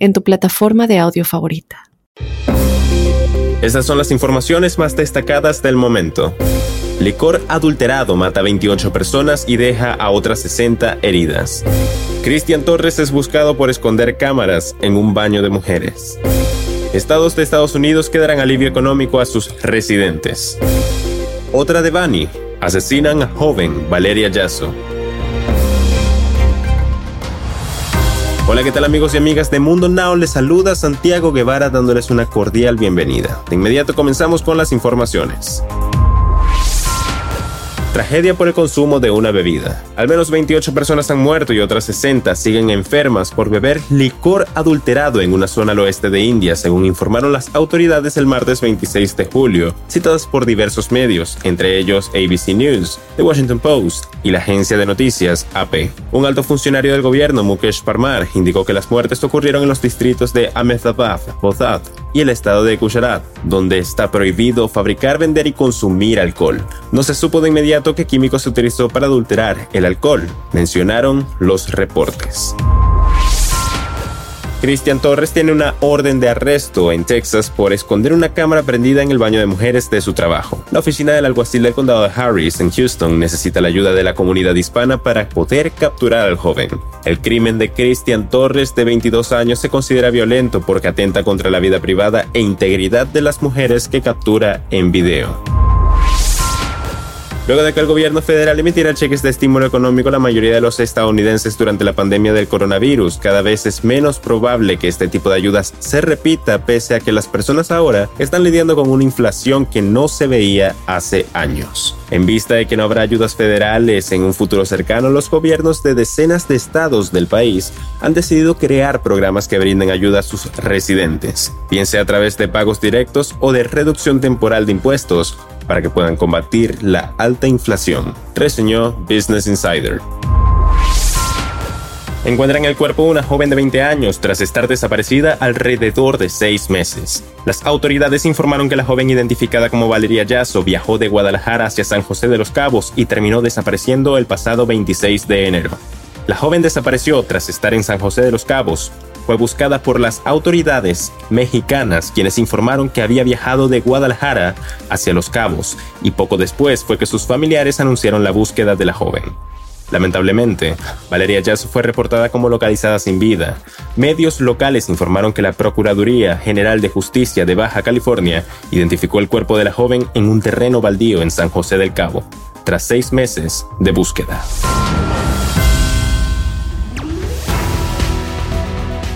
en tu plataforma de audio favorita. Estas son las informaciones más destacadas del momento. Licor adulterado mata a 28 personas y deja a otras 60 heridas. Cristian Torres es buscado por esconder cámaras en un baño de mujeres. Estados de Estados Unidos quedarán alivio económico a sus residentes. Otra de Bani. Asesinan a joven Valeria Yasso. Hola, ¿qué tal amigos y amigas de Mundo Now? Les saluda Santiago Guevara dándoles una cordial bienvenida. De inmediato comenzamos con las informaciones. Tragedia por el consumo de una bebida. Al menos 28 personas han muerto y otras 60 siguen enfermas por beber licor adulterado en una zona al oeste de India, según informaron las autoridades el martes 26 de julio, citadas por diversos medios, entre ellos ABC News, The Washington Post y la agencia de noticias AP. Un alto funcionario del gobierno, Mukesh Parmar, indicó que las muertes ocurrieron en los distritos de Ahmedabad, Bodad y el estado de Gujarat, donde está prohibido fabricar, vender y consumir alcohol. No se supo de inmediato qué químico se utilizó para adulterar el alcohol, mencionaron los reportes. Cristian Torres tiene una orden de arresto en Texas por esconder una cámara prendida en el baño de mujeres de su trabajo. La oficina del alguacil del condado de Harris en Houston necesita la ayuda de la comunidad hispana para poder capturar al joven. El crimen de Cristian Torres de 22 años se considera violento porque atenta contra la vida privada e integridad de las mujeres que captura en video. Luego de que el gobierno federal emitiera cheques de estímulo económico la mayoría de los estadounidenses durante la pandemia del coronavirus, cada vez es menos probable que este tipo de ayudas se repita pese a que las personas ahora están lidiando con una inflación que no se veía hace años. En vista de que no habrá ayudas federales en un futuro cercano, los gobiernos de decenas de estados del país han decidido crear programas que brinden ayuda a sus residentes, bien sea a través de pagos directos o de reducción temporal de impuestos para que puedan combatir la alta inflación, reseñó Business Insider. Encuentran el cuerpo de una joven de 20 años tras estar desaparecida alrededor de seis meses. Las autoridades informaron que la joven identificada como Valeria Yasso viajó de Guadalajara hacia San José de los Cabos y terminó desapareciendo el pasado 26 de enero. La joven desapareció tras estar en San José de los Cabos, fue buscada por las autoridades mexicanas, quienes informaron que había viajado de Guadalajara hacia Los Cabos, y poco después fue que sus familiares anunciaron la búsqueda de la joven. Lamentablemente, Valeria Yasso fue reportada como localizada sin vida. Medios locales informaron que la Procuraduría General de Justicia de Baja California identificó el cuerpo de la joven en un terreno baldío en San José del Cabo, tras seis meses de búsqueda.